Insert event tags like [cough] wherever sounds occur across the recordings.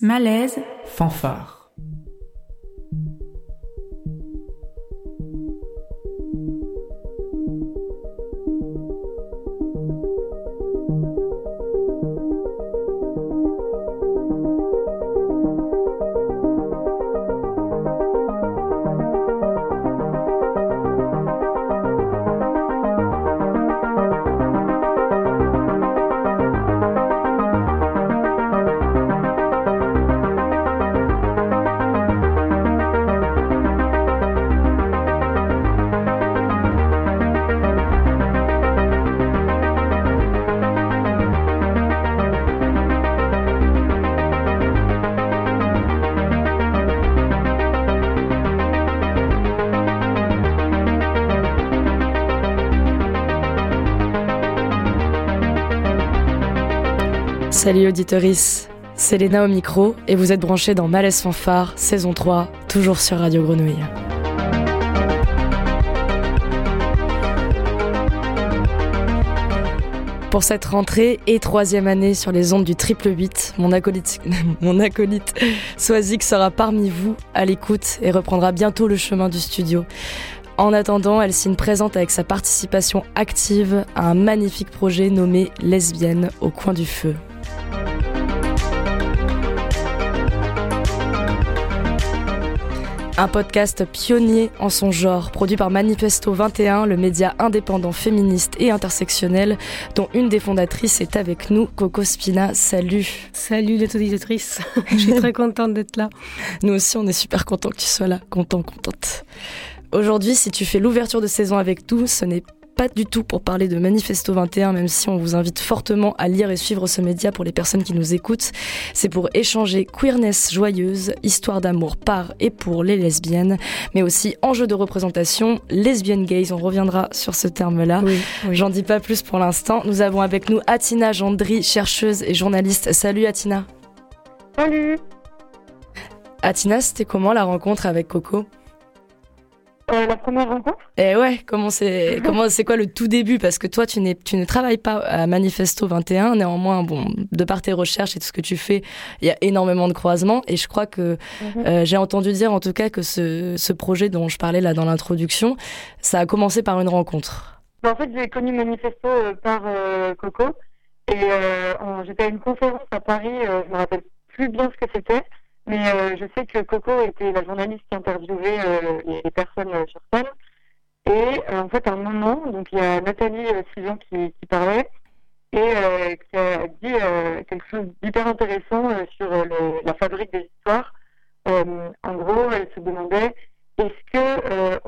Malaise, fanfare. Salut auditoris, c'est Léna au micro et vous êtes branchés dans Malaise Fanfare, saison 3, toujours sur Radio Grenouille. Pour cette rentrée et troisième année sur les ondes du triple 8, mon acolyte, [laughs] mon Swazik sera parmi vous à l'écoute et reprendra bientôt le chemin du studio. En attendant, elle signe présente avec sa participation active à un magnifique projet nommé Lesbienne au coin du feu. Un podcast pionnier en son genre, produit par Manifesto 21, le média indépendant féministe et intersectionnel, dont une des fondatrices est avec nous, Coco Spina. Salut. Salut les auditrices. [laughs] Je suis très contente d'être là. Nous aussi, on est super contents que tu sois là. Content, contente. Aujourd'hui, si tu fais l'ouverture de saison avec nous, ce n'est pas du tout pour parler de Manifesto 21, même si on vous invite fortement à lire et suivre ce média pour les personnes qui nous écoutent. C'est pour échanger queerness joyeuse, histoire d'amour par et pour les lesbiennes, mais aussi enjeu de représentation, lesbian gays, on reviendra sur ce terme-là. J'en dis pas plus pour l'instant. Nous avons avec nous Atina Gendry, chercheuse et journaliste. Salut Atina. Salut. Atina, c'était comment la rencontre avec Coco? Euh, la première rencontre? Et eh ouais, comment c'est [laughs] comment c'est quoi le tout début? Parce que toi tu n'es tu ne travailles pas à Manifesto 21 néanmoins bon de par tes recherches et tout ce que tu fais, il y a énormément de croisements et je crois que mhm. euh, j'ai entendu dire en tout cas que ce, ce projet dont je parlais là dans l'introduction, ça a commencé par une rencontre. Bah, en fait, j'ai connu Manifesto euh, par Coco et j'étais à une conférence à Paris, je me rappelle plus bien ce que c'était. Mais euh, je sais que Coco était la journaliste qui interviewait euh, les personnes euh, sur scène. Et en fait, à un moment, donc il y a Nathalie Sylvain qui, parlait et qui a dit quelque chose d'hyper intéressant sur la fabrique des histoires. en gros, elle se demandait est-ce que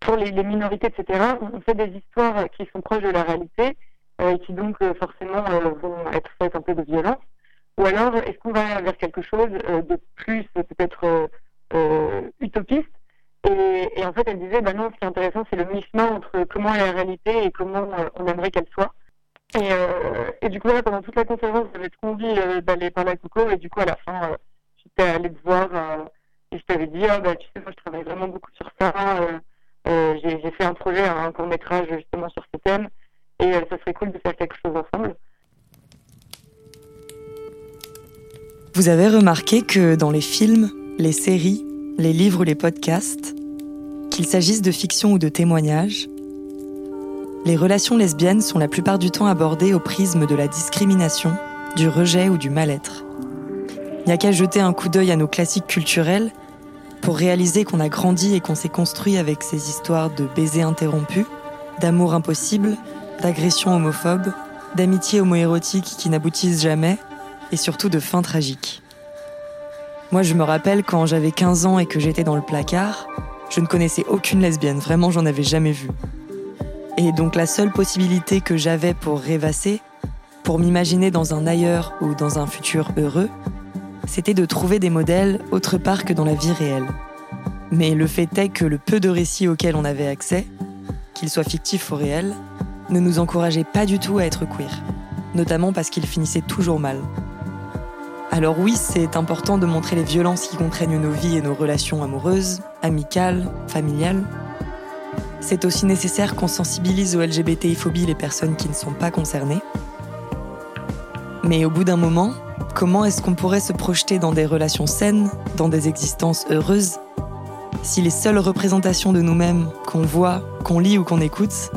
pour les, les, minorités, etc., on fait des histoires qui sont proches de la réalité et qui donc forcément vont être faites un peu de violence ou alors, est-ce qu'on va vers quelque chose euh, de plus peut-être euh, euh, utopiste? Et, en fait, elle disait, bah non, ce qui est intéressant, c'est le mi-chemin entre comment est la réalité et comment on aimerait qu'elle soit. Et, du coup, là, pendant toute la conférence, j'avais trop envie d'aller parler à Coco. Et du coup, à la fin, j'étais allée te voir et je t'avais dit, ah, bah, tu sais, moi, je travaille vraiment beaucoup sur ça. J'ai fait un projet, un court métrage justement sur ce thème. Et ça serait cool de faire quelque chose ensemble. Vous avez remarqué que dans les films, les séries, les livres ou les podcasts, qu'il s'agisse de fiction ou de témoignages, les relations lesbiennes sont la plupart du temps abordées au prisme de la discrimination, du rejet ou du mal-être. Il n'y a qu'à jeter un coup d'œil à nos classiques culturels pour réaliser qu'on a grandi et qu'on s'est construit avec ces histoires de baisers interrompus, d'amour impossible, d'agressions homophobes, d'amitiés homoérotiques qui n'aboutissent jamais, et surtout de fins tragiques. Moi, je me rappelle quand j'avais 15 ans et que j'étais dans le placard, je ne connaissais aucune lesbienne, vraiment, j'en avais jamais vu. Et donc la seule possibilité que j'avais pour rêvasser, pour m'imaginer dans un ailleurs ou dans un futur heureux, c'était de trouver des modèles autre part que dans la vie réelle. Mais le fait est que le peu de récits auxquels on avait accès, qu'ils soient fictifs ou réels, ne nous encourageaient pas du tout à être queer, notamment parce qu'ils finissaient toujours mal. Alors oui, c'est important de montrer les violences qui contraignent nos vies et nos relations amoureuses, amicales, familiales. C'est aussi nécessaire qu'on sensibilise aux LGBTI-phobie les personnes qui ne sont pas concernées. Mais au bout d'un moment, Comment est-ce qu'on pourrait se projeter dans des relations saines, dans des existences heureuses, si les seules représentations de nous-mêmes qu'on voit, qu'on lit ou qu'on écoute,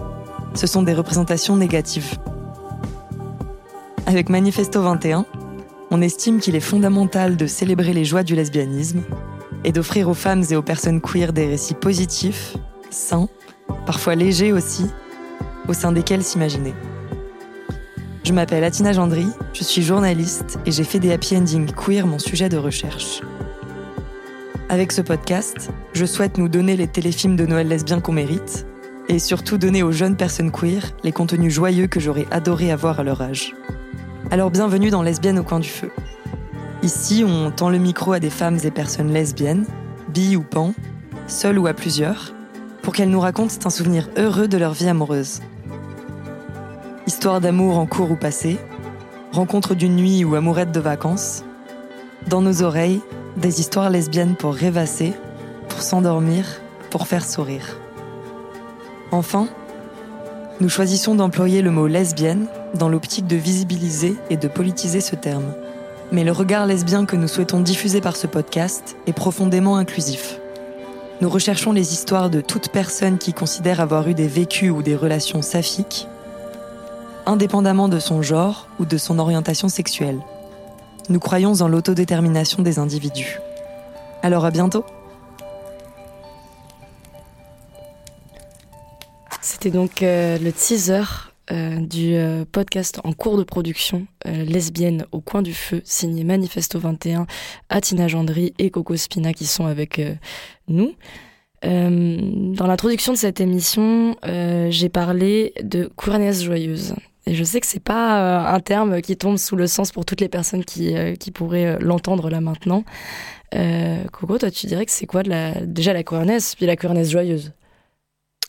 ce sont des représentations négatives? Avec Manifesto 21, on estime qu'il est fondamental de célébrer les joies du lesbianisme et d'offrir aux femmes et aux personnes queer des récits positifs, sains, parfois légers aussi, au sein desquels s'imaginer. Je m'appelle Atina Gendry, je suis journaliste et j'ai fait des happy endings queer mon sujet de recherche. Avec ce podcast, je souhaite nous donner les téléfilms de Noël lesbien qu'on mérite et surtout donner aux jeunes personnes queer les contenus joyeux que j'aurais adoré avoir à leur âge. Alors bienvenue dans Lesbienne au coin du feu. Ici, on tend le micro à des femmes et personnes lesbiennes, bi ou pan, seules ou à plusieurs, pour qu'elles nous racontent un souvenir heureux de leur vie amoureuse. Histoire d'amour en cours ou passé, rencontre d'une nuit ou amourette de vacances. Dans nos oreilles, des histoires lesbiennes pour rêvasser, pour s'endormir, pour faire sourire. Enfin, nous choisissons d'employer le mot lesbienne dans l'optique de visibiliser et de politiser ce terme. Mais le regard lesbien que nous souhaitons diffuser par ce podcast est profondément inclusif. Nous recherchons les histoires de toute personne qui considère avoir eu des vécus ou des relations saphiques indépendamment de son genre ou de son orientation sexuelle. Nous croyons en l'autodétermination des individus. Alors à bientôt C'était donc euh, le teaser euh, du euh, podcast en cours de production lesbienne au coin du feu signé Manifesto 21 Atina Gendry et Coco Spina qui sont avec nous. dans l'introduction de cette émission, j'ai parlé de queerness joyeuse. Et je sais que c'est pas euh, un terme qui tombe sous le sens pour toutes les personnes qui, euh, pourraient euh, l'entendre là maintenant. Coco, toi, tu dirais que c'est quoi déjà la queerness, puis la queerness joyeuse?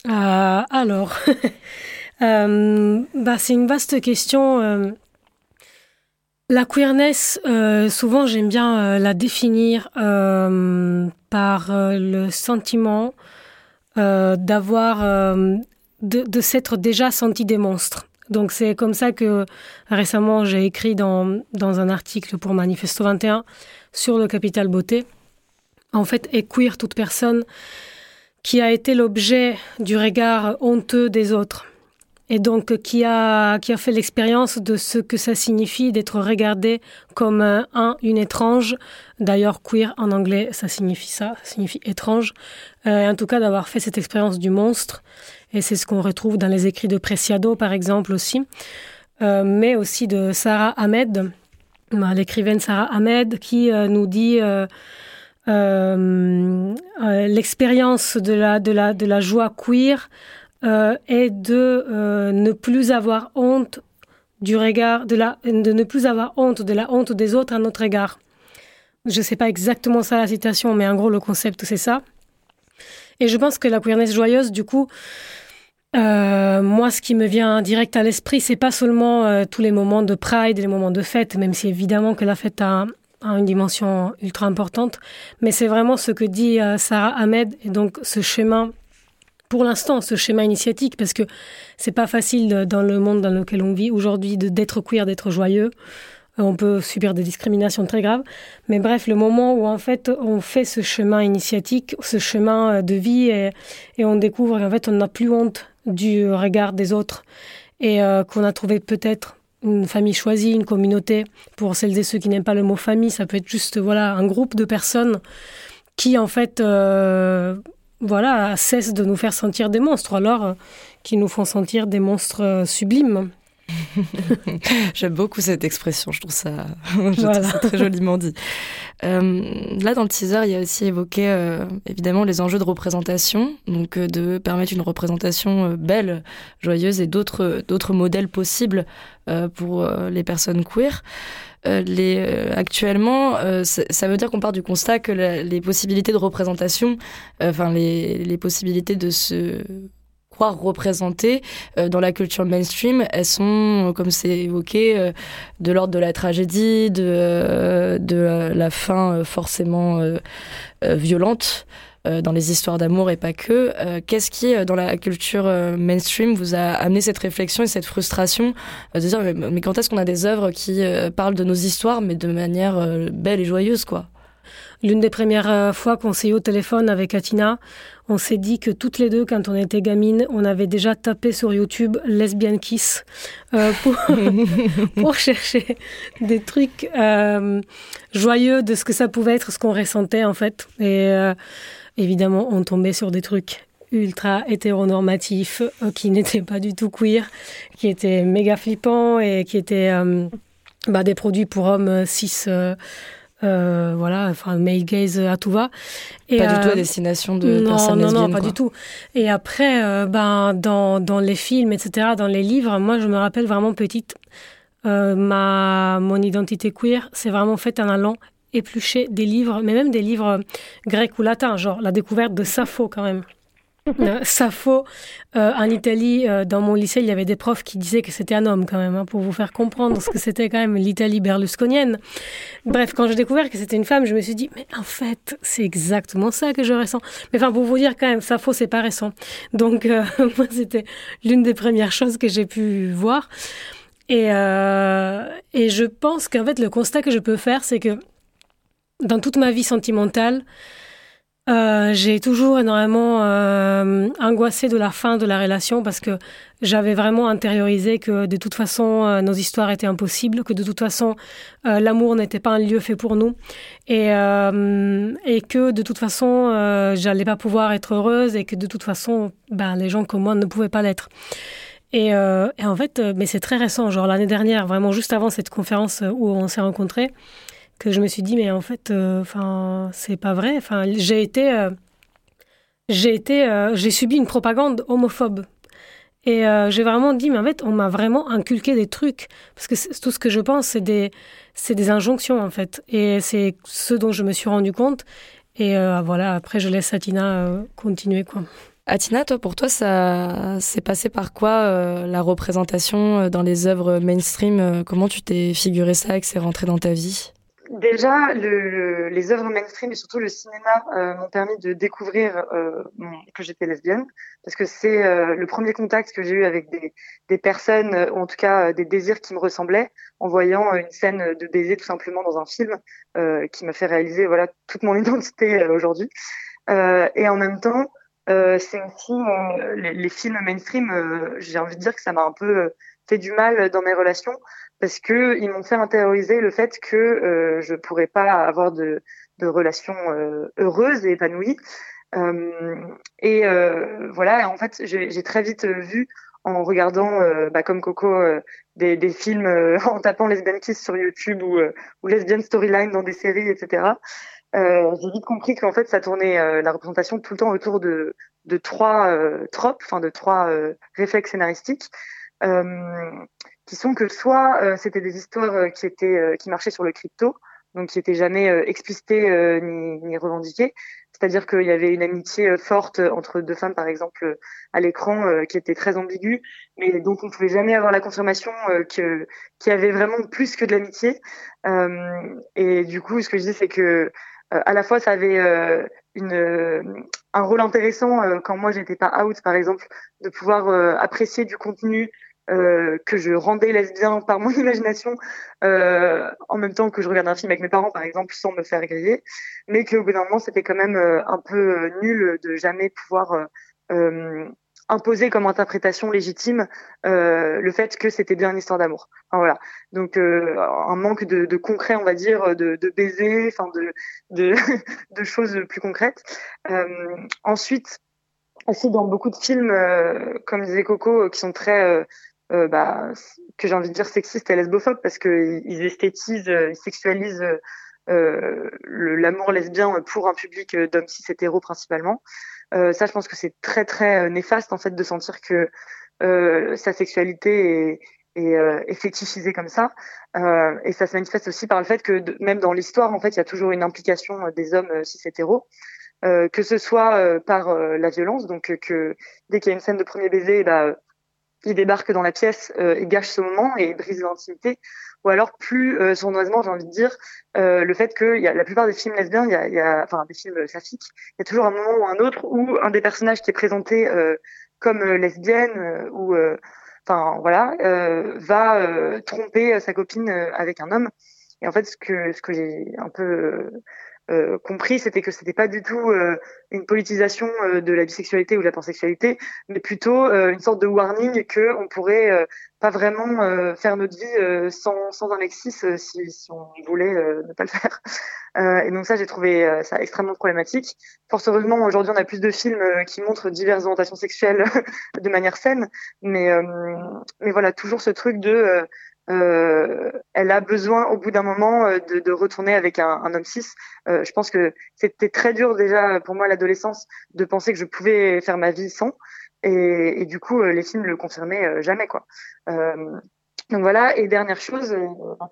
Alors, [laughs] bah, c'est une vaste question. La queerness, souvent j'aime bien la définir par le sentiment d'avoir, de, de s'être déjà senti des monstres. Donc c'est comme ça que récemment j'ai écrit dans, dans un article pour Manifesto 21 sur le capital beauté. En fait, est queer toute personne qui a été l'objet du regard honteux des autres et donc qui a, qui a fait l'expérience de ce que ça signifie d'être regardé comme un, une étrange. D'ailleurs, queer en anglais, ça signifie ça, ça signifie étrange. Euh, en tout cas, d'avoir fait cette expérience du monstre et c'est ce qu'on retrouve dans les écrits de Preciado, par exemple, aussi, euh, mais aussi de Sarah Ahmed, bah, l'écrivaine Sarah Ahmed, qui euh, nous dit euh, l'expérience de la, de, la, de la joie queer est de ne plus avoir honte du regard de la de ne plus avoir honte de la honte des autres à notre égard. Je ne sais pas exactement ça la citation, mais en gros le concept c'est ça. Et je pense que la queerness joyeuse, du coup, euh, moi, ce qui me vient direct à l'esprit, c'est pas seulement euh, tous les moments de pride les moments de fête, même si évidemment que la fête a, une dimension ultra importante, mais c'est vraiment ce que dit euh, Sarah Ahmed et donc ce chemin, pour l'instant, ce schéma initiatique, parce que c'est pas facile dans le monde dans lequel on vit aujourd'hui d'être queer, d'être joyeux. On peut subir des discriminations très graves. Mais bref, le moment où en fait on fait ce chemin initiatique, ce chemin de vie et, on découvre qu'en fait on n'a plus honte du regard des autres et euh, qu'on a trouvé peut-être une famille choisie, une communauté. Pour celles et ceux qui n'aiment pas le mot famille, ça peut être juste voilà un groupe de personnes qui en fait euh, voilà cessent de nous faire sentir des monstres, alors euh, qui nous font sentir des monstres sublimes. [laughs] J'aime beaucoup cette expression, je trouve [laughs] ça, très joliment dit. Euh, là, dans le teaser, il y a aussi évoqué euh, évidemment les enjeux de représentation, donc euh, de permettre une représentation belle, joyeuse et d'autres d'autres modèles possibles pour les personnes queer. Les, actuellement, ça, veut dire qu'on part du constat que les possibilités de représentation, enfin les, possibilités de se représentées euh, dans la culture mainstream, elles sont, comme c'est évoqué, euh, de l'ordre de la tragédie, euh, de la fin forcément violente. Dans les histoires d'amour et pas que. Qu'est-ce qui, dans la culture mainstream, vous a amené cette réflexion et cette frustration de dire mais, quand est-ce qu'on a des œuvres qui parlent de nos histoires, mais de manière belle et joyeuse, quoi? L'une des premières euh, fois qu'on s'est eu au téléphone avec Atina, on s'est dit que toutes les deux, quand on était gamines, on avait déjà tapé sur YouTube Lesbian Kiss euh, pour, [laughs] pour, chercher des trucs euh, joyeux de ce que ça pouvait être, ce qu'on ressentait en fait. Et évidemment, on tombait sur des trucs ultra hétéronormatifs qui [laughs] n'étaient pas du tout queer, qui étaient méga flippants et qui étaient bah, des produits pour hommes cis euh, voilà, enfin, male gaze à tout va. Et, pas du tout à euh, destination de non, personnes Non, non, pas du tout. Et après, euh, ben, dans, dans les films, etc., dans les livres, moi, je me rappelle vraiment petite, ma, mon identité queer, c'est vraiment fait en allant éplucher des livres, mais même des livres grecs ou latins, genre la découverte de Sappho quand même. [laughs] Euh, Sappho, euh, en Italie, euh, dans mon lycée, il y avait des profs qui disaient que c'était un homme quand même, hein, pour vous faire comprendre ce que c'était quand même l'Italie berlusconienne. Bref, quand j'ai découvert que c'était une femme, je me suis dit, mais en fait, c'est exactement ça que je ressens. Mais enfin, pour vous dire quand même, Sappho, c'est pas récent. Donc, [laughs] moi, c'était l'une des premières choses que j'ai pu voir. Et, et je pense qu'en fait, le constat que je peux faire, c'est que dans toute ma vie sentimentale, euh, j'ai toujours énormément euh, angoissé de la fin de la relation parce que j'avais vraiment intériorisé que de toute façon euh, nos histoires étaient impossibles, que de toute façon l'amour n'était pas un lieu fait pour nous et, et que de toute façon j'allais pas pouvoir être heureuse et que de toute façon ben, les gens comme moi ne pouvaient pas l'être. Et, en fait, mais c'est très récent, genre l'année dernière, vraiment juste avant cette conférence où on s'est rencontrés que je me suis dit mais en fait euh, enfin c'est pas vrai. Enfin j'ai été euh, j'ai été euh, j'ai subi une propagande homophobe. Et j'ai vraiment dit mais en fait on m'a vraiment inculqué des trucs. Parce que tout ce que je pense c'est des des injonctions en fait. Et c'est ce dont je me suis rendu compte. Et voilà après je laisse Atina continuer quoi. Atina, toi, pour toi, ça s'est passé par quoi la représentation dans les œuvres mainstream Comment tu t'es figuré ça et que c'est rentré dans ta vie? Déjà, le, les œuvres mainstream et surtout le cinéma euh, m'ont permis de découvrir euh, que j'étais lesbienne, parce que c'est euh, le premier contact que j'ai eu avec des, des personnes, ou en tout cas des désirs qui me ressemblaient, en voyant une scène de baiser tout simplement dans un film, qui m'a fait réaliser voilà toute mon [laughs] identité aujourd'hui. et en même temps, c'est aussi les, les, films mainstream. j'ai envie de dire que ça m'a un peu fait du mal dans mes relations parce que ils m'ont fait intérioriser le fait que euh, je pourrais pas avoir de, relations euh, heureuses et épanouies. Euh, et euh, voilà, en fait, j'ai très vite vu en regardant, bah, comme Coco, des, des, films [laughs] en tapant Lesbian Kiss sur YouTube ou, ou Lesbian Storyline dans des séries, etc. j'ai vite compris qu'en fait, ça tournait la représentation tout le temps autour de, de trois tropes, enfin de trois réflexes scénaristiques. Euh, qui sont que soit euh, c'était des histoires euh, qui étaient euh, qui marchaient sur le crypto, donc qui étaient jamais explicitées ni, ni revendiquées. C'est-à-dire qu'il y avait une amitié forte entre deux femmes, par exemple, à l'écran, qui était très ambiguë, mais dont on pouvait jamais avoir la confirmation que qu'il y avait vraiment plus que de l'amitié. et du coup, ce que je dis, c'est que à la fois ça avait une, un rôle intéressant quand moi j'étais pas out, par exemple, de pouvoir apprécier du contenu euh, que je rendais lesbien par mon [laughs] imagination euh, en même temps que je regardais un film avec mes parents par exemple sans me faire griller mais qu'au bout d'un moment c'était quand même euh, un peu nul de jamais pouvoir imposer comme interprétation légitime le fait que c'était bien une histoire d'amour. Enfin, voilà. Donc un manque de, de, concret on va dire de, de baiser enfin de, de, [laughs] de choses plus concrètes. Ensuite aussi dans beaucoup de films comme disait Coco qui sont très euh, bah, que j'ai envie de dire sexiste et lesbophobe parce que ils esthétisent, ils sexualisent euh, l'amour lesbien pour un public d'hommes cis hétéros principalement. Euh, ça, je pense que c'est très très néfaste en fait de sentir que euh, sa sexualité est, fétichisée comme ça. et ça se manifeste aussi par le fait que même dans l'histoire, en fait, il y a toujours une implication des hommes cis hétéros. que ce soit par la violence, donc que dès qu'il y a une scène de premier baiser, bah, il débarque dans la pièce et gâche ce moment et brise l'intimité ou alors plus euh, sournoisement, j'ai envie de dire, euh, le fait que y a, la plupart des films lesbiens, il y a, y a, enfin des films classiques, il y a toujours un moment ou un autre où un des personnages qui est présenté euh, comme euh, lesbienne euh, ou enfin voilà va tromper sa copine avec un homme. Et en fait, ce que ce que j'ai un peu euh, compris, c'était que c'était pas du tout euh, une politisation euh, de la bisexualité ou de la pansexualité, mais plutôt une sorte de warning que on pourrait pas vraiment faire notre vie sans, sans un Lexis si, si on voulait ne pas le faire. [laughs] et donc ça, j'ai trouvé ça extrêmement problématique. Force heureusement, aujourd'hui, on a plus de films qui montrent diverses orientations sexuelles [laughs] de manière saine, mais mais voilà, toujours ce truc de euh, elle a besoin au bout d'un moment euh, de, de, retourner avec un, un homme cis. Euh, je pense que c'était très dur déjà pour moi à l'adolescence de penser que je pouvais faire ma vie sans. Et, et du coup, euh, les films le confirmaient jamais quoi. donc voilà. Et dernière chose,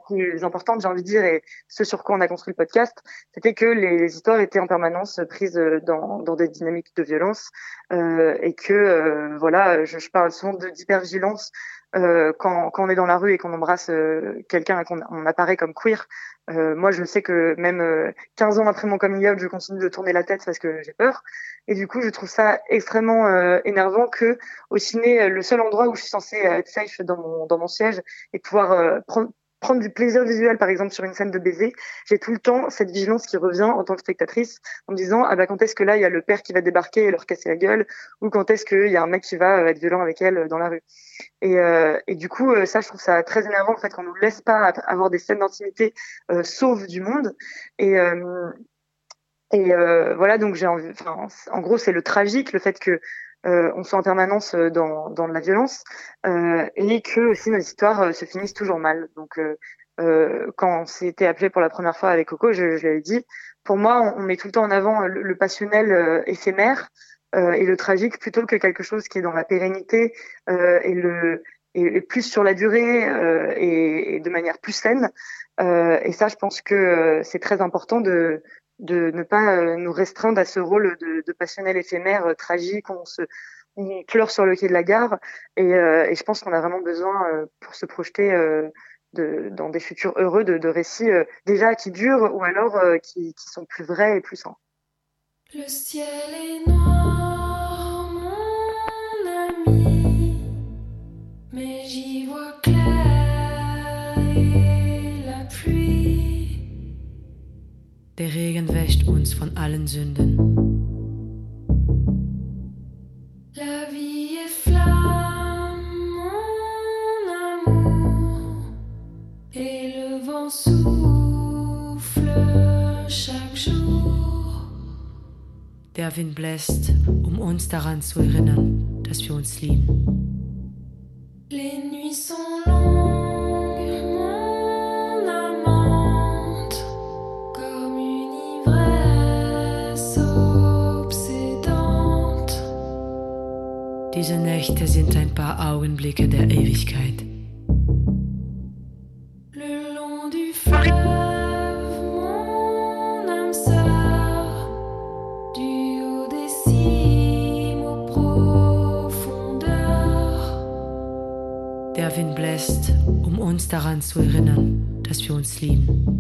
plus importante, j'ai envie de dire, et ce sur quoi on a construit le podcast, c'était que les, histoires étaient en permanence prises dans, dans des dynamiques de violence et que voilà, je, je parle souvent d'hypervigilance euh, quand, quand, on est dans la rue et qu'on embrasse euh, quelqu'un et qu'on on apparaît comme queer, euh, moi je sais que même 15 ans après mon coming out, je continue de tourner la tête parce que j'ai peur. Et du coup, je trouve ça extrêmement énervant que au ciné, le seul endroit où je suis censée être safe dans mon, dans mon siège et pouvoir prendre du plaisir visuel, par exemple, sur une scène de baiser, j'ai tout le temps cette vigilance qui revient en tant que spectatrice en me disant, ah bah, quand est-ce que là, il y a le père qui va débarquer et leur casser la gueule, ou quand est-ce qu'il y a un mec qui va euh, être violent avec elle euh, dans la rue. Et, euh, et du coup, ça, je trouve ça très énervant, en fait, qu'on nous laisse pas avoir des scènes d'intimité euh, sauves du monde. Et, et voilà, donc j'ai envie, en gros, c'est le tragique, le fait que euh, on soit en permanence euh, dans, dans la violence euh, et que aussi nos histoires se finissent toujours mal. Donc quand on s'était appelé pour la première fois avec Coco, je, l'avais dit, pour moi, on, met tout le temps en avant le, passionnel éphémère et le tragique plutôt que quelque chose qui est dans la pérennité et le et, plus sur la durée et, de manière plus saine. et ça, je pense que c'est très important de de ne pas euh, nous restreindre à ce rôle de, passionnel éphémère euh, tragique, on se on pleure sur le quai de la gare et, euh, je pense qu'on a vraiment besoin pour se projeter dans des futurs heureux de, récits déjà qui durent ou alors qui, sont plus vrais et plus sains. Le ciel est noir, mon ami, mais j'y vois Der Regen wäscht uns von allen Sünden. La vie est flamme, mon amour, et le vent souffle chaque jour. Der Wind bläst, um uns daran zu erinnern, dass wir uns lieben. Les nuits sont Diese Nächte sind ein paar Augenblicke der Ewigkeit. Der Wind bläst, um uns daran zu erinnern, dass wir uns lieben.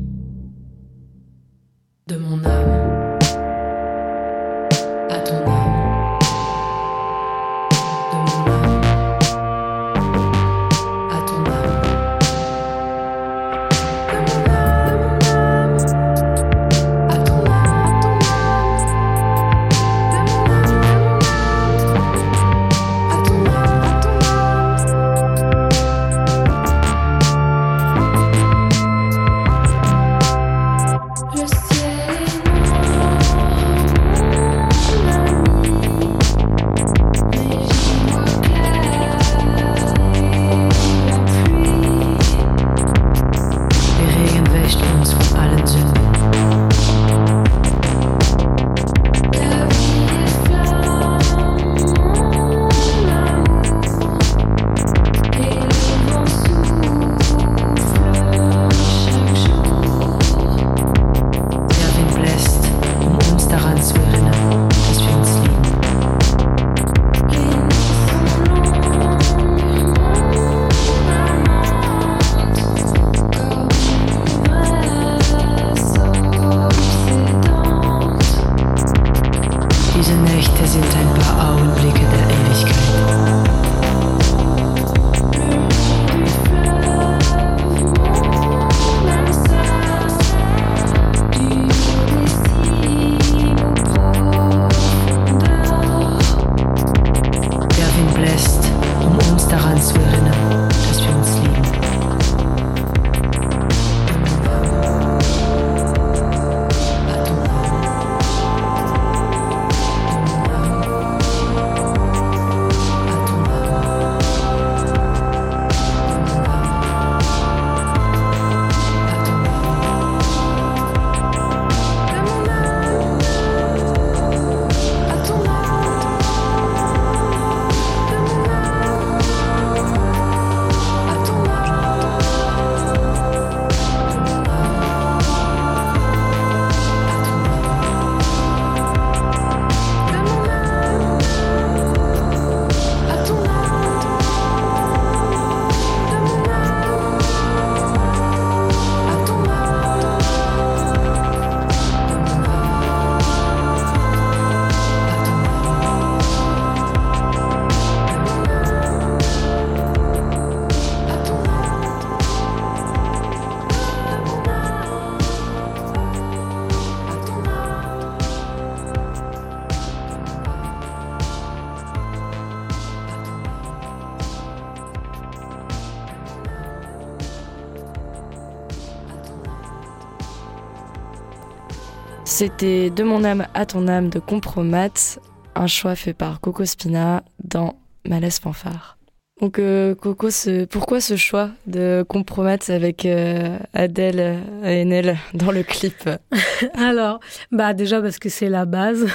C'était De mon âme à ton âme de Compromat, un choix fait par Coco Spina dans Malaise Fanfare. Donc euh, Coco, pourquoi ce choix de compromettre avec euh, Adèle et Enel dans le clip? [laughs] Alors, bah déjà parce que c'est la base.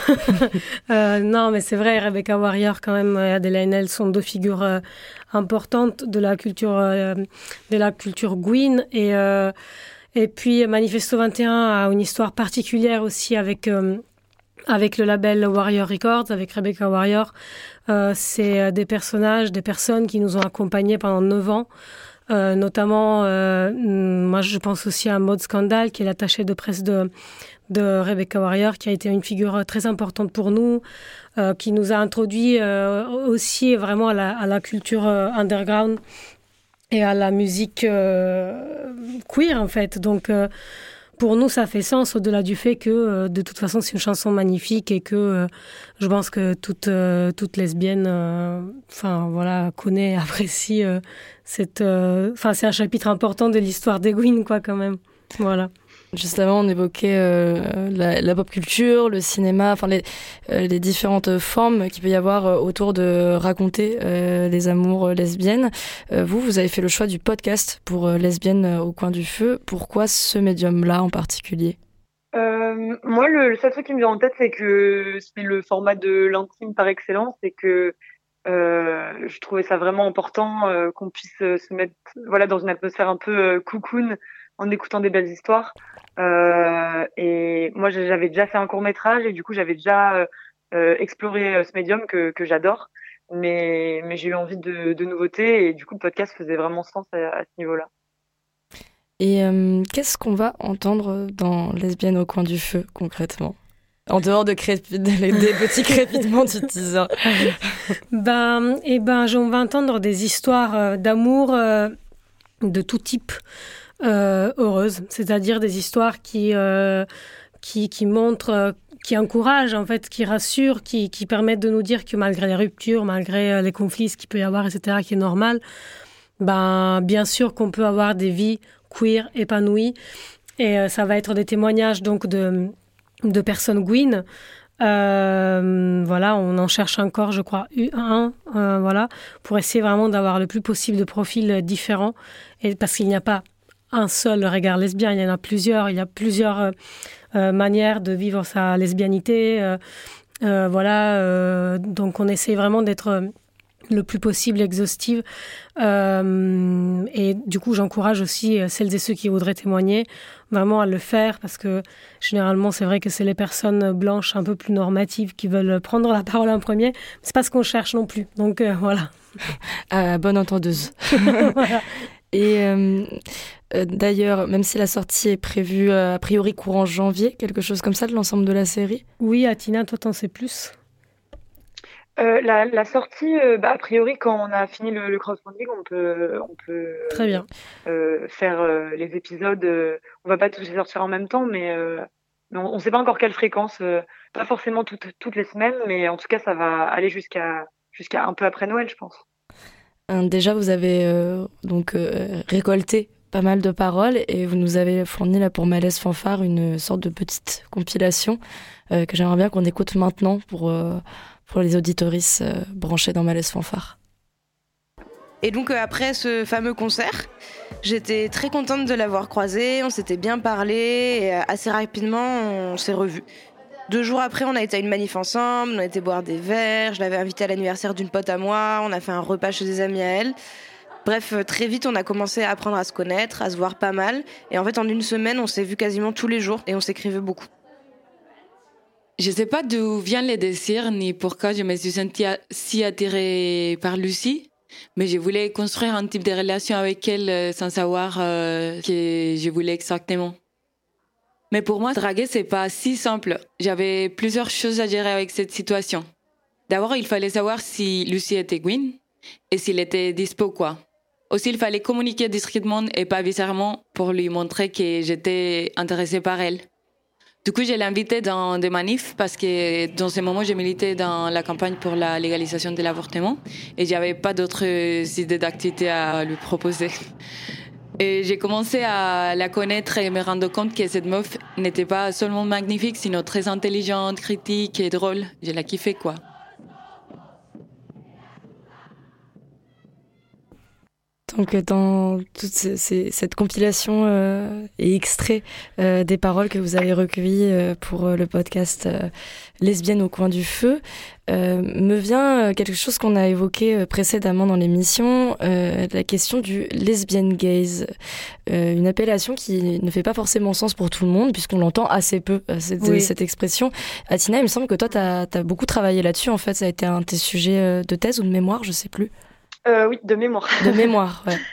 [laughs] euh, non, mais c'est vrai, Rebecca Warrior quand même, Adèle et Enel sont deux figures euh, importantes de la culture de la culture Gwyn et et puis Manifesto 21 a une histoire particulière aussi avec avec le label Warrior Records, avec Rebecca Warrior. Euh, c'est euh, des personnages, des personnes qui nous ont accompagnés pendant 9 ans. Euh, notamment, euh, moi je pense aussi à Maud Scandal, qui est l'attaché de presse de, de Rebecca Warrior, qui a été une figure très importante pour nous, euh, qui nous a introduit euh, aussi vraiment à la, à la culture underground et à la musique queer en fait. Donc pour nous, ça fait sens au-delà du fait que, euh, de toute façon, c'est une chanson magnifique et que euh, je pense que toute, euh, toute lesbienne, enfin voilà, connaît, [laughs] apprécie cette. Enfin, c'est un chapitre important de l'histoire d'Egwin, quoi, quand même. Voilà. Juste avant, on évoquait euh, la, pop culture, le cinéma, enfin les, euh, différentes formes qu'il peut y avoir euh, autour de raconter euh, les amours lesbiennes. Vous, vous avez fait le choix du podcast pour lesbiennes au coin du feu. Pourquoi ce médium-là en particulier? Moi, le, le, seul truc qui me vient en tête, c'est que c'est le format de l'intime par excellence et que je trouvais ça vraiment important qu'on puisse se mettre voilà dans une atmosphère un peu cocoon en écoutant des belles histoires. Euh, et moi, j'avais déjà fait un court métrage et du coup, j'avais déjà euh, euh exploré ce médium que, que j'adore. Mais, mais j'ai eu envie de, de nouveautés et du coup, le podcast faisait vraiment sens à, à ce niveau-là. Et euh, qu'est-ce qu'on va entendre dans Lesbienne au coin du feu concrètement? En dehors de des petits crépitements du teaser. [laughs] ben, et eh ben, on va entendre des histoires d'amour de tout type euh, heureuse, c'est-à-dire des histoires qui, euh, qui, montrent, euh, qui encouragent, en fait, qui rassurent, qui, qui permettent de nous dire que malgré les ruptures, malgré euh, les conflits, ce qu'il peut y avoir, etc., qui est normal, ben, bien sûr qu'on peut avoir des vies queer épanouies. Et ça va être des témoignages donc de, de personnes Gwyn. Voilà, on en cherche encore, je crois, un, voilà, pour essayer vraiment d'avoir le plus possible de profils différents, et parce qu'il n'y a pas un seul regard lesbien, il y en a plusieurs, il y a plusieurs euh, euh, manières de vivre sa lesbianité. Euh, voilà, donc on essaie vraiment d'être le plus possible exhaustive. Euh, et du coup, j'encourage aussi celles et ceux qui voudraient témoigner vraiment à le faire parce que généralement, c'est vrai que c'est les personnes blanches un peu plus normatives qui veulent prendre la parole en premier. C'est pas ce qu'on cherche non plus. Donc euh, voilà. [laughs] Euh, bonne entendeuse. [laughs] voilà. [laughs] Et euh, euh, d'ailleurs, même si la sortie est prévue euh, a priori courant janvier, quelque chose comme ça de l'ensemble de la série? Oui, Atina, toi t'en sais plus? Euh, la, la, sortie, euh, bah, a priori, quand on a fini le, le crowdfunding, on peut, on peut Très bien. Euh, faire les épisodes. on va pas tous les sortir en même temps, mais, mais on ne sait pas encore quelle fréquence. pas forcément toutes, toutes les semaines, mais en tout cas, ça va aller jusqu'à jusqu'à un peu après Noël, je pense. Déjà, vous avez euh, donc euh, récolté pas mal de paroles et vous nous avez fourni là pour Malaise Fanfare une sorte de petite compilation euh, que j'aimerais bien qu'on écoute maintenant pour, pour les auditorices branchés dans Malaise Fanfare. Et donc après ce fameux concert, j'étais très contente de l'avoir croisé, on s'était bien parlé et assez rapidement on s'est revus. Deux jours après, on a été à une manif ensemble, on a été boire des verres, je l'avais invité à l'anniversaire d'une pote à moi, on a fait un repas chez des amis à elle. Bref, euh, très vite, on a commencé à apprendre à se connaître, à se voir pas mal. Et en fait, en une semaine, on s'est vu quasiment tous les jours et on s'écrivait beaucoup. Je sais pas d'où viennent les désirs ni pourquoi je me suis sentie si attirée par Lucie, mais je voulais construire un type de relation avec elle euh, sans savoir euh, que je voulais exactement. Mais pour moi, draguer, c'est pas si simple. J'avais plusieurs choses à gérer avec cette situation. D'abord, il fallait savoir si Lucie était Gwyn et s'il était dispo, quoi. Aussi, il fallait communiquer discrètement et pas viscéralement pour lui montrer que j'étais intéressée par elle. Du coup, je l'ai dans des manifs parce que dans ce moment, je militais dans la campagne pour la légalisation de l'avortement et j'avais pas d'autres idées d'activités à lui proposer. Et j'ai commencé à la connaître et me rendre compte que cette meuf n'était pas seulement magnifique, sinon très intelligente, critique et drôle. Je la kiffé, quoi. Donc dans toute cette compilation euh, et extrait euh, des paroles que vous avez recueillies euh, pour le podcast Lesbienne au coin du feu, me vient quelque chose qu'on a évoqué précédemment dans l'émission, la question du lesbian gaze, une appellation qui ne fait pas forcément sens pour tout le monde puisqu'on l'entend assez peu, cette, cette, expression. Atina, il me semble que toi, tu as, as, beaucoup travaillé là-dessus, en fait, ça a été un de tes sujets de thèse ou de mémoire, je sais plus. Euh, oui, de mémoire. De mémoire, ouais. [laughs]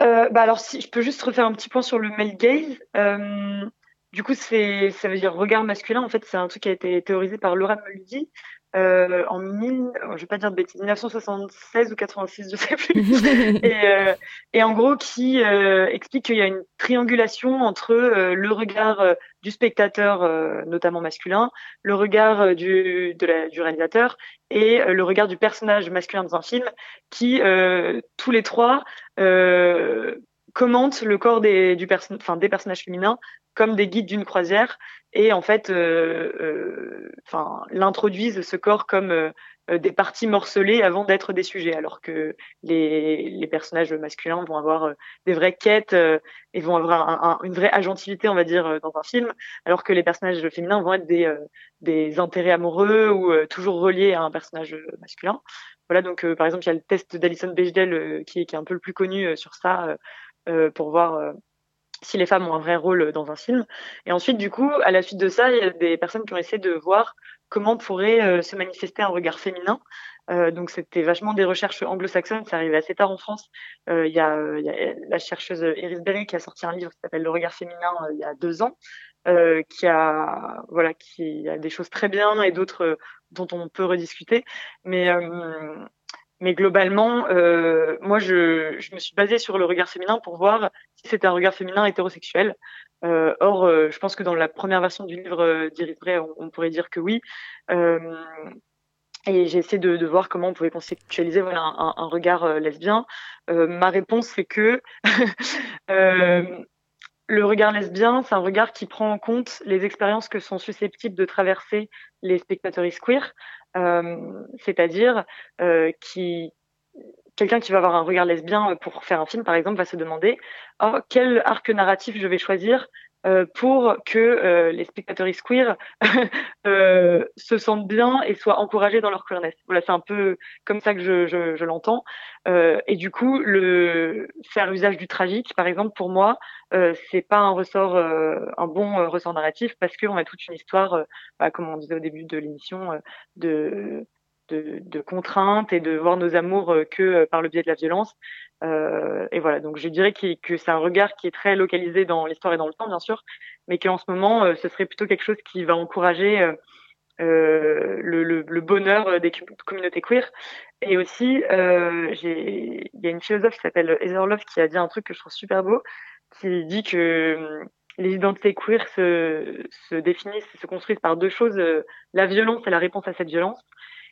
Euh, bah alors, si je peux juste refaire un petit point sur le male gaze. Euh, du coup, c'est, ça veut dire regard masculin. En fait, c'est un truc qui a été théorisé par Laura Muldy euh, en 1000, je vais pas dire de bêtises, 1976 ou 86, je sais plus. [laughs] et, euh, et, en gros, qui euh, explique qu'il y a une triangulation entre le regard du spectateur, notamment masculin, le regard du, de la, du réalisateur et le regard du personnage masculin dans un film, qui tous les trois commentent le corps des, du perso enfin, des personnages féminins comme des guides d'une croisière. Et en fait euh, euh, enfin l'introduisent ce corps comme euh, des parties morcelées avant d'être des sujets alors que les, personnages masculins vont avoir des vraies quêtes et vont avoir une vraie agentivité on va dire dans un film alors que les personnages féminins vont être des, des intérêts amoureux ou toujours reliés à un personnage masculin. Voilà donc par exemple il y a le test d'Alison Bechdel qui, est un peu le plus connu sur ça pour voir si les femmes ont un vrai rôle dans un film. Et ensuite, du coup, à la suite de ça, il y a des personnes qui ont essayé de voir comment pourrait euh, se manifester un regard féminin. Euh, donc c'était vachement des recherches anglo-saxonnes, ça arrivait assez tard en France. Euh, il y, a, y, a, la chercheuse Iris Berry qui a sorti un livre qui s'appelle Le regard féminin il y a deux ans, qui a voilà qui a des choses très bien et d'autres dont on peut rediscuter. Mais mais globalement, euh, moi, je, je, me suis basée sur le regard féminin pour voir si c'était un regard féminin hétérosexuel. Euh, or, euh, je pense que dans la première version du livre euh, d'Iris Bray, on, on, pourrait dire que oui. Euh, et j'ai essayé de, de, voir comment on pouvait conceptualiser voilà, un, un regard euh, lesbien. ma réponse, c'est que [laughs] le regard lesbien, c'est un regard qui prend en compte les expériences que sont susceptibles de traverser les spectateurs queer. Euh, c'est-à-dire euh, qui quelqu'un qui va avoir un regard lesbien pour faire un film, par exemple, va se demander oh, quel arc narratif je vais choisir euh, pour que euh, les spectateurs queer [laughs] euh, se sentent bien et soient encouragés dans leur queerness. Voilà, c'est un peu comme ça que je, je, je l'entends. Euh, et du coup, le faire usage du tragique, par exemple, pour moi, euh, c'est pas un ressort, un bon ressort narratif parce qu'on a toute une histoire, bah, comme on disait au début de l'émission, de de, contraintes et de voir nos amours que par le biais de la violence. Euh, et voilà, donc je dirais que c'est un regard qui est très localisé dans l'histoire et dans le temps, bien sûr, mais qu'en ce moment, euh, ce serait plutôt quelque chose qui va encourager euh, euh le, bonheur des communautés queer. Et aussi, euh, il y a une philosophe qui s'appelle Heather Love qui a dit un truc que je trouve super beau, qui dit que les identités queer se, se définissent, se construisent par deux choses, la violence et la réponse à cette violence.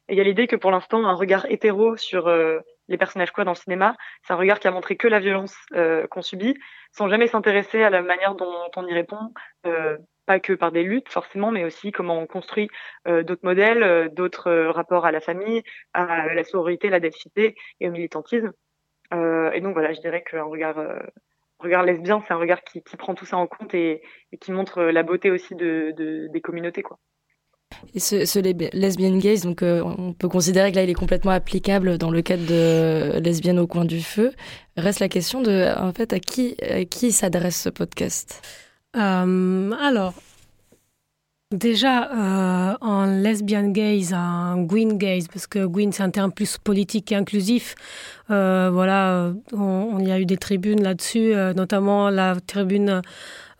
Et il y a l'idée que pour l'instant, un regard hétéro sur euh, les personnages queer dans le cinéma, c'est un regard qui a montré que la violence euh, qu'on subit, sans jamais s'intéresser à la manière dont on y répond, euh, pas que par des luttes forcément, mais aussi comment on construit euh, d'autres modèles, euh, d'autres rapports à la famille, à la sororité, la densité et au militantisme. et donc voilà, je dirais qu'un regard regard lesbien, c'est un regard qui, qui, prend tout ça en compte et, et qui montre la beauté aussi de, de, des communautés, quoi. Et ce, ce lesbian gaze, donc euh, on peut considérer que là il est complètement applicable dans le cadre de lesbienne au coin du feu. Reste la question de, en fait, à qui, s'adresse ce podcast? Euh, Alors, déjà euh, en lesbian gaze, en green gaze, parce que green c'est un terme plus politique et inclusif. Euh, voilà, on, y a eu des tribunes là-dessus, euh, notamment la tribune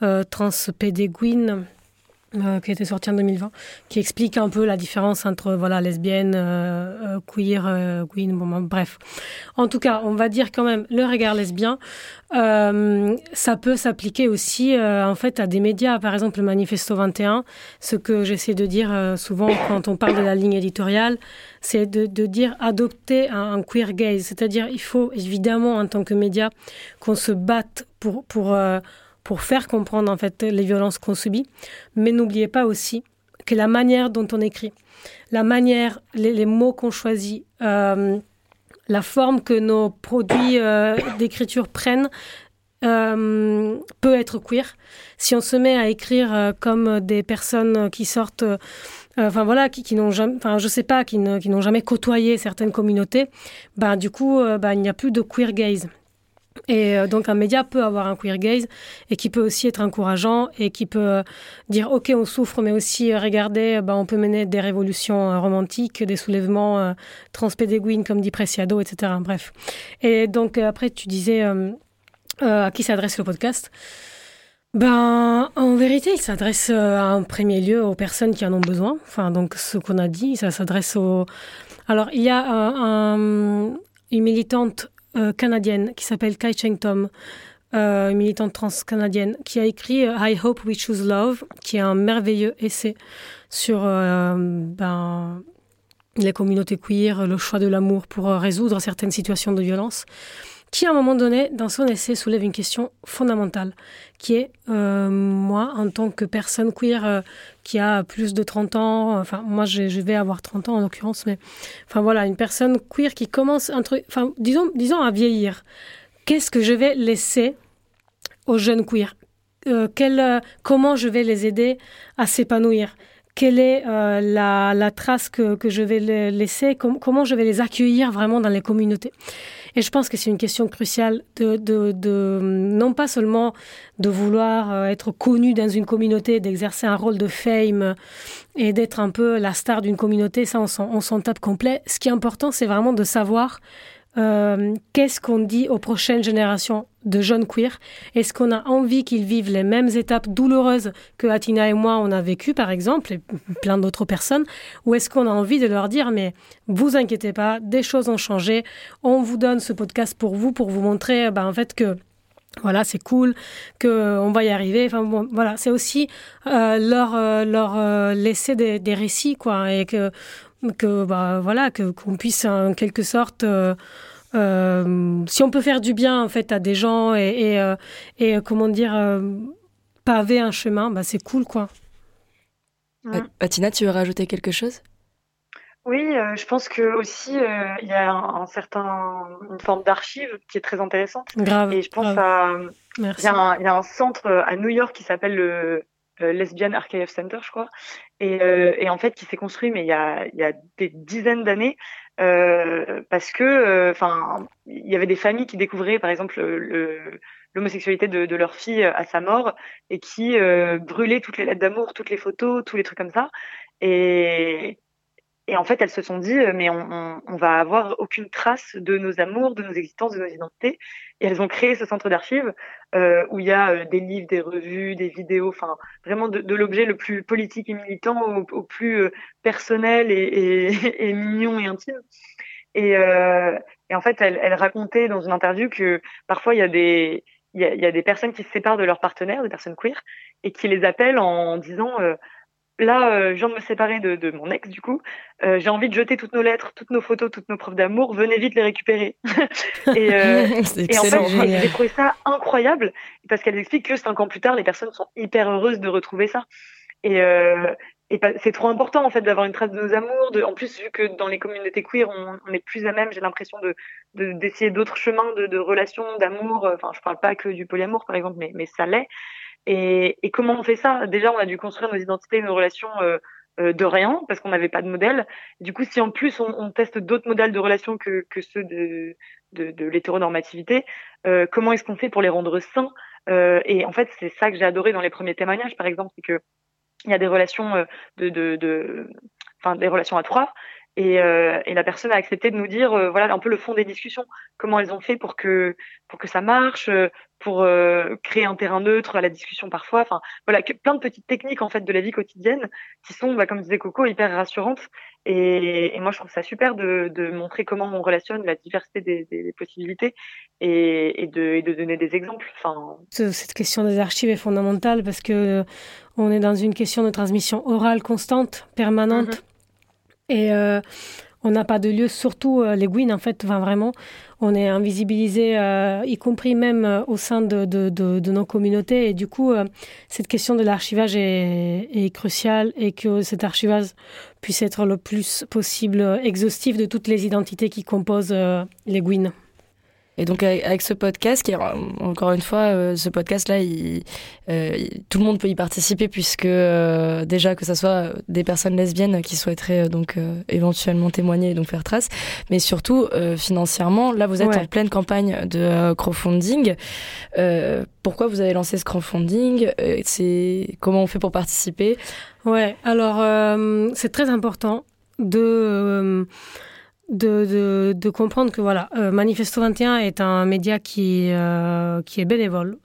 euh, trans PD euh, qui était sorti en 2020, qui explique un peu la différence entre voilà lesbienne, euh, euh, queer, queen, bon, bref. En tout cas, on va dire quand même le regard lesbien. ça peut s'appliquer aussi en fait à des médias, par exemple le Manifesto 21. Ce que j'essaie de dire souvent quand on parle de la ligne éditoriale, c'est de, de, dire adopter un, un queer gaze, c'est-à-dire il faut évidemment en tant que média qu'on se batte pour pour pour faire comprendre en fait les violences qu'on subit. Mais n'oubliez pas aussi que la manière dont on écrit, la manière, les, mots qu'on choisit, euh, la forme que nos produits euh, d'écriture prennent euh, peut être queer. Si on se met à écrire comme des personnes qui sortent, enfin voilà, qui, n'ont jamais, enfin je sais pas, qui, n'ont jamais côtoyé certaines communautés, bah du coup, bah, il n'y a plus de queer gaze. Et euh, donc un média peut avoir un queer gaze et qui peut aussi être encourageant et qui peut euh, dire ok on souffre mais aussi euh, regardez bah, on peut mener des révolutions romantiques, des soulèvements transpédéguines comme dit Preciado, etc. Bref. Et donc après tu disais à qui s'adresse le podcast? Ben, en vérité, il s'adresse en premier lieu aux personnes qui en ont besoin. Enfin, donc, ce qu'on a dit, ça s'adresse aux. Alors, il y a un, une militante euh, canadienne qui s'appelle Kai Cheng Tom, euh, militante trans canadienne, qui a écrit euh, I Hope We Choose Love, qui est un merveilleux essai sur ben, les communautés queer, le choix de l'amour pour résoudre certaines situations de violence qui à un moment donné, dans son essai, soulève une question fondamentale, qui est, euh, moi, en tant que personne queer euh, qui a plus de 30 ans, enfin, moi, je, vais avoir 30 ans en l'occurrence, mais, enfin voilà, une personne queer qui commence, un truc, enfin, disons, disons à vieillir. Qu'est-ce que je vais laisser aux jeunes queer? Euh, Comment je vais les aider à s'épanouir? Quelle est la, trace que, je vais laisser, comment je vais les accueillir vraiment dans les communautés? Et je pense que c'est une question cruciale de, de, de, non pas seulement de vouloir euh, être connu dans une communauté, d'exercer un rôle de fame et d'être un peu la star d'une communauté, ça on s'en tape complet. Ce qui est important, c'est vraiment de savoir euh, qu'est-ce qu'on dit aux prochaines générations de jeunes queers Est-ce qu'on a envie qu'ils vivent les mêmes étapes douloureuses que Atina et moi on a vécu par exemple et [laughs] plein d'autres personnes? Ou est-ce qu'on a envie de leur dire mais vous inquiétez pas, des choses ont changé, on vous donne ce podcast pour vous pour vous montrer ben, en fait que voilà, c'est cool, que on va y arriver. Enfin bon, voilà, c'est aussi euh, leur euh, leur laisser des, des, récits quoi, et que que bah, voilà que qu'on puisse en quelque sorte euh, euh, si on peut faire du bien en fait à des gens et, et, euh, comment dire paver un chemin bah c'est cool quoi. Patina tu veux rajouter quelque chose? Oui, je pense que aussi il y a un, certain une forme d'archive qui est très intéressante. Grave. Et je pense à il y, il y, a un centre à New York qui s'appelle le euh, Lesbian Archive Center, je crois, et, euh, et en fait qui s'est construit, mais il y a, y a des dizaines d'années, euh, parce que, euh, enfin, il y avait des familles qui découvraient, par exemple, l'homosexualité de, de, leur fille à sa mort et qui brûlaient toutes les lettres d'amour, toutes les photos, tous les trucs comme ça. Et, et en fait, elles se sont dit, euh, mais on, on, on, va avoir aucune trace de nos amours, de nos existences, de nos identités. Et elles ont créé ce centre d'archives euh, où il y a euh, des livres, des revues, des vidéos, enfin vraiment de, de l'objet le plus politique et militant au, plus personnel et, et, [laughs] et, mignon et intime. Et, et en fait, elle, elle, racontait dans une interview que parfois il y a des il y il y a, des personnes qui se séparent de leur partenaire, des personnes queer, et qui les appellent en disant là, euh, je viens de me séparer de, de mon ex, du coup. Euh, j'ai envie de jeter toutes nos lettres, toutes nos photos, toutes nos preuves d'amour. Venez vite les récupérer. [laughs] et, euh, et en fait, j'ai trouvé ça incroyable parce qu'elle explique que cinq ans plus tard, les personnes sont hyper heureuses de retrouver ça. Et, euh, et c'est trop important en fait d'avoir une trace de nos amours. De, en plus, vu que dans les communautés queer, on, on est plus à même, j'ai l'impression de d'essayer d'autres chemins de, de relations, d'amour. Enfin, je parle pas que du polyamour par exemple, mais, mais ça l'est. Et, et, comment on fait ça? Déjà, on a dû construire nos identités, nos relations euh, euh de rien, parce qu'on n'avait pas de modèle. Du coup, si en plus on, on teste d'autres modèles de relations que, que ceux de, de, de l'hétéronormativité, euh, comment est-ce qu'on fait pour les rendre sains? Euh, Et en fait, c'est ça que j'ai adoré dans les premiers témoignages, par exemple, c'est que il y a des relations euh, de, de, de, enfin des relations à trois, Et, euh, et, la personne a accepté de nous dire, euh, voilà, un peu le fond des discussions, comment elles ont fait pour que pour que ça marche, euh, pour euh, créer un terrain neutre à la discussion parfois. Enfin, voilà, que, plein de petites techniques en fait de la vie quotidienne qui sont, bah, comme disait Coco, hyper rassurantes. Et, et, moi, je trouve ça super de, de montrer comment on relationne la diversité des, des, des possibilités et, et, de, et de donner des exemples. Enfin, cette question des archives est fondamentale parce que on est dans une question de transmission orale constante, permanente. Mm -hmm. Et euh, on n'a pas de lieu, surtout euh, les Gwyn, en fait, enfin, vraiment, on est invisibilisé, euh, y compris même euh, au sein de, de, de, de, nos communautés. Et du coup, euh, cette question de l'archivage est, est, cruciale et que cet archivage puisse être le plus possible exhaustif de toutes les identités qui composent les Gwyn. Et donc avec ce podcast, qui est, encore une fois, euh, ce podcast-là, il, euh, tout le monde peut y participer puisque euh, déjà que ce soit des personnes lesbiennes qui souhaiteraient euh, donc euh, éventuellement témoigner et donc faire trace, mais surtout euh, financièrement, là vous êtes ouais. en pleine campagne de crowdfunding. pourquoi vous avez lancé ce crowdfunding? C'est comment on fait pour participer? Ouais, alors c'est très important de de, comprendre que voilà, euh, Manifesto 21 est un média qui, euh, qui est bénévole,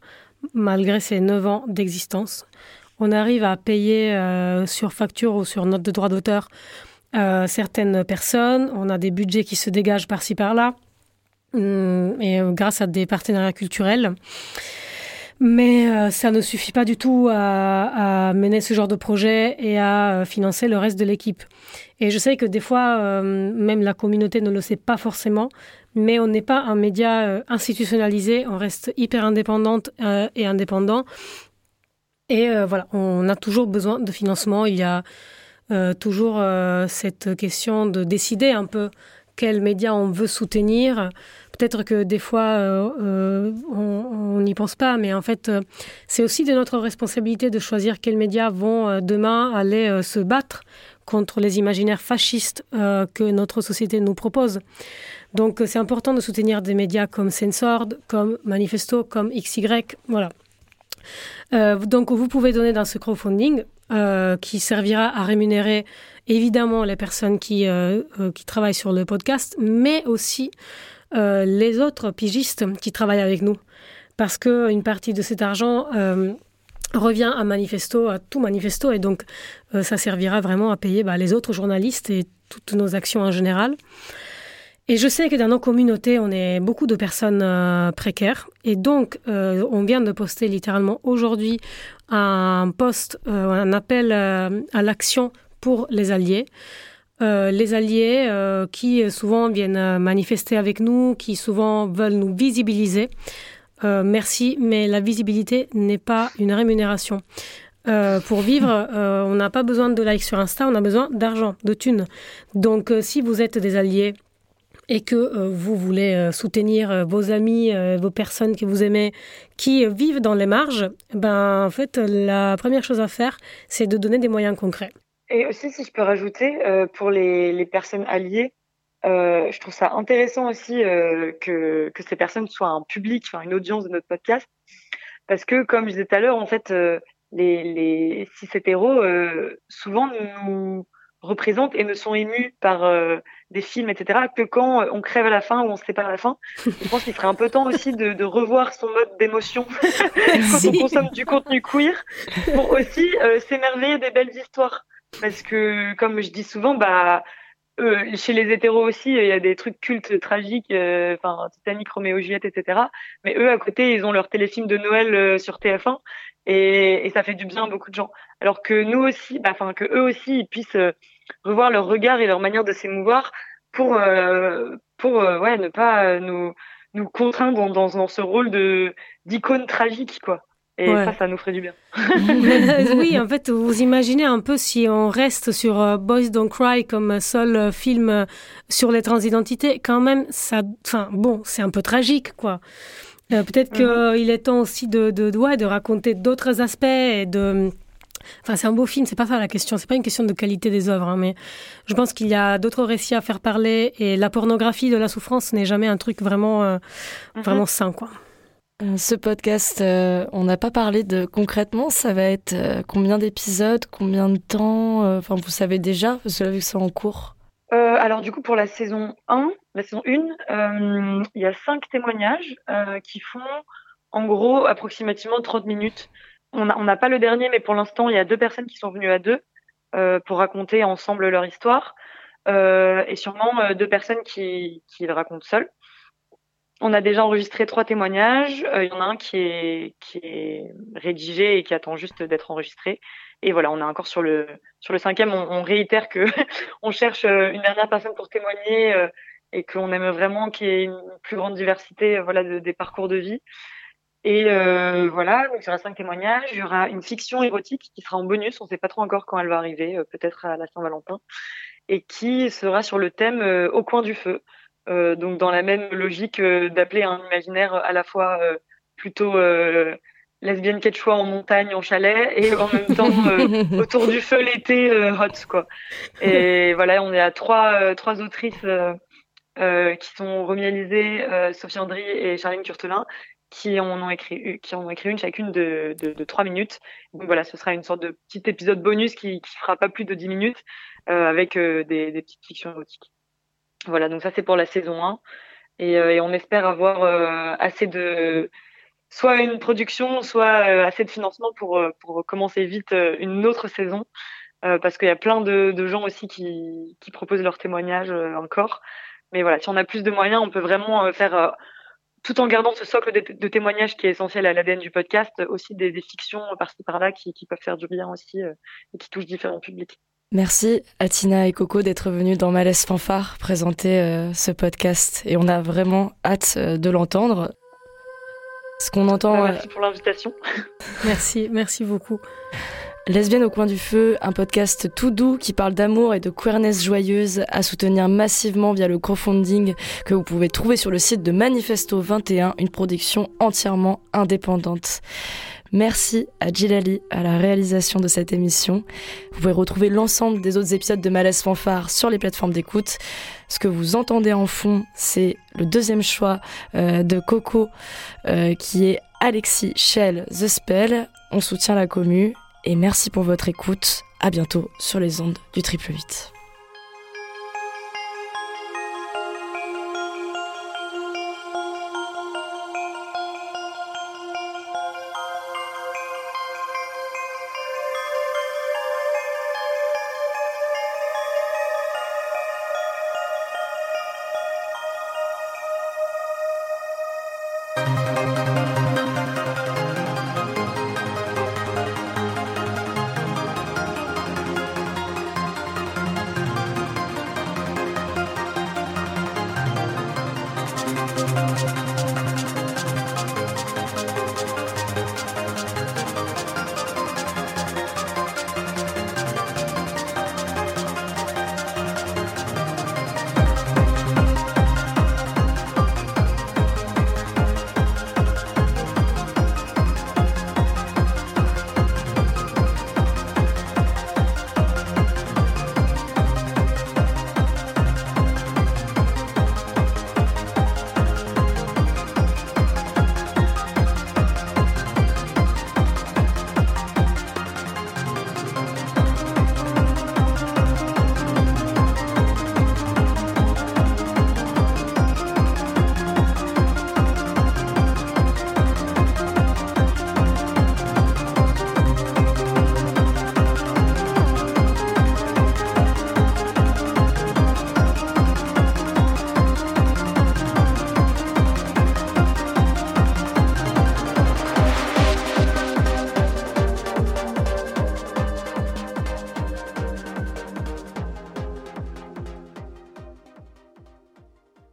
malgré ses 9 ans d'existence. On arrive à payer euh, sur facture ou sur note de droit d'auteur certaines personnes. On a des budgets qui se dégagent par-ci par-là, hum, et grâce à des partenariats culturels. Mais ça ne suffit pas du tout à, mener ce genre de projet et à financer le reste de l'équipe. Et je sais que des fois, euh, même la communauté ne le sait pas forcément, mais on n'est pas un média euh, institutionnalisé, on reste hyper indépendante euh, et indépendant. Et voilà, on a toujours besoin de financement. Il y a toujours cette question de décider un peu quel média on veut soutenir. Peut-être que des fois, on n'y pense pas, mais en fait, c'est aussi de notre responsabilité de choisir quels médias vont demain aller se battre contre les imaginaires fascistes euh, que notre société nous propose. Donc, c'est important de soutenir des médias comme Sensord, comme Manifesto, comme XY. Voilà. Euh, donc, vous pouvez donner dans ce crowdfunding euh, qui servira à rémunérer évidemment les personnes qui, euh, euh, qui travaillent sur le podcast, mais aussi euh, les autres pigistes qui travaillent avec nous. Parce qu'une partie de cet argent euh, revient à Manifesto, à tout Manifesto, et donc euh, ça servira vraiment à payer bah, les autres journalistes et toutes nos actions en général. Et je sais que dans nos communautés, on est beaucoup de personnes euh, précaires. Et donc, euh, on vient de poster littéralement aujourd'hui un post, euh, un appel euh, à l'action pour les alliés. Euh, les alliés euh, qui souvent viennent manifester avec nous, qui souvent veulent nous visibiliser. Euh, merci, mais la visibilité n'est pas une rémunération. Euh, pour vivre, [laughs] euh, on n'a pas besoin de likes sur Insta, on a besoin d'argent, de thunes. Donc, euh, si vous êtes des alliés et que euh, vous voulez euh, soutenir euh, vos amis, euh, vos personnes que vous aimez, qui euh, vivent dans les marges, ben en fait, la première chose à faire, c'est de donner des moyens concrets. Et aussi, si je peux rajouter, euh, pour les, les personnes alliées, je trouve ça intéressant aussi euh, que, que ces personnes soient un public, enfin une audience de notre podcast, parce que comme je disais tout à l'heure, en fait, euh, les, les cis hétéros euh, souvent nous représentent et ne sont émus par euh, des films, etc., que quand on crève à la fin ou on se sépare à la fin. Je pense qu'il serait un peu temps aussi de, de revoir son mode d'émotion [laughs] quand on consomme du contenu queer pour aussi euh, s'émerveiller des belles histoires. Parce que, comme je dis souvent, bah euh, chez les hétéros aussi, il y a des trucs cultes tragiques, euh, enfin Titanic, Roméo Juliette, etc. Mais eux, à côté, ils ont leur téléfilm de Noël euh, sur TF1 et, ça fait du bien à beaucoup de gens. Alors que nous aussi, bah, enfin que eux aussi, ils puissent revoir leur regard et leur manière de s'émouvoir pour pour ouais ne pas nous nous contraindre dans, dans, dans ce rôle de d'icône tragique quoi. Et ouais. ça, ça nous ferait du bien. [laughs] oui, en [laughs] fait, vous imaginez un peu si on reste sur uh, Boys Don't Cry comme seul uh, film uh, sur les transidentités, quand même, ça, enfin, bon, c'est un peu tragique, quoi. Euh, Peut-être qu'il -hmm. est temps aussi de, de, de, ouais, de raconter d'autres aspects et de. Enfin, c'est un beau film, c'est pas ça la question. C'est pas une question de qualité des œuvres, hein, mais je pense qu'il y a d'autres récits à faire parler et la pornographie de la souffrance n'est jamais un truc vraiment, euh, vraiment sain, quoi. Euh, ce podcast, euh, on n'a pas parlé de concrètement, ça va être euh, combien d'épisodes, combien de temps Enfin, vous savez déjà, parce que là, vu que c'est en cours. alors du coup pour la saison 1, la saison 1, euh, il y a cinq témoignages qui font en gros approximativement 30 minutes. On n'a pas le dernier, mais pour l'instant il y a deux personnes qui sont venues à deux pour raconter ensemble leur histoire et sûrement deux personnes qui le racontent seules. On a déjà enregistré trois témoignages. Il y en a un qui est, rédigé et qui attend juste d'être enregistré. Et voilà, on est encore sur le sur le cinquième. On, réitère que [laughs] on cherche euh, une dernière personne pour témoigner euh, et qu'on aime vraiment qu'il y ait une plus grande diversité, euh, voilà, de, des parcours de vie. Et euh, voilà, donc il y aura cinq témoignages. Il y aura une fiction érotique qui sera en bonus. On ne sait pas trop encore quand elle va arriver, peut-être à la Saint-Valentin, et qui sera sur le thème au coin du feu. Donc dans la même logique d'appeler un imaginaire à la fois plutôt lesbienne quechua en montagne, en chalet, et en même [laughs] temps euh, autour du feu l'été euh, hot quoi. Et [laughs] voilà, on est à trois euh, trois autrices qui sont Romy Sophie Andry et Charline Curtelin, qui en ont écrit qui en ont écrit une chacune de, de, de trois minutes. Donc voilà, ce sera une sorte de petit épisode bonus qui qui fera pas plus de dix minutes avec des, des petites fictions érotiques. Voilà, donc ça c'est pour la saison 1 et, et on espère avoir assez de soit une production, soit euh, assez de financement pour, euh, commencer vite euh, une autre saison. parce qu'il y a plein de, gens aussi qui, proposent leurs témoignages encore. Mais voilà, si on a plus de moyens, on peut vraiment faire, tout en gardant ce socle de, témoignages qui est essentiel à l'ADN du podcast, aussi des, des fictions par-ci par-là qui, qui, peuvent faire du bien aussi et qui touchent différents publics. Merci à Tina et Coco d'être venus dans Malaise Fanfare présenter ce podcast et on a vraiment hâte de l'entendre. Ce qu'on entend. Bah, merci pour l'invitation. [laughs] merci, merci beaucoup. Lesbienne au coin du feu, un podcast tout doux qui parle d'amour et de queerness joyeuse à soutenir massivement via le crowdfunding que vous pouvez trouver sur le site de Manifesto 21, une production entièrement indépendante. Merci à Gilali à la réalisation de cette émission. Vous pouvez retrouver l'ensemble des autres épisodes de Malaise Fanfare sur les plateformes d'écoute. Ce que vous entendez en fond, c'est le deuxième choix euh, de Coco euh, qui est Alexis Shell The Spell. On soutient la commu et merci pour votre écoute. À bientôt sur les ondes du triple 8.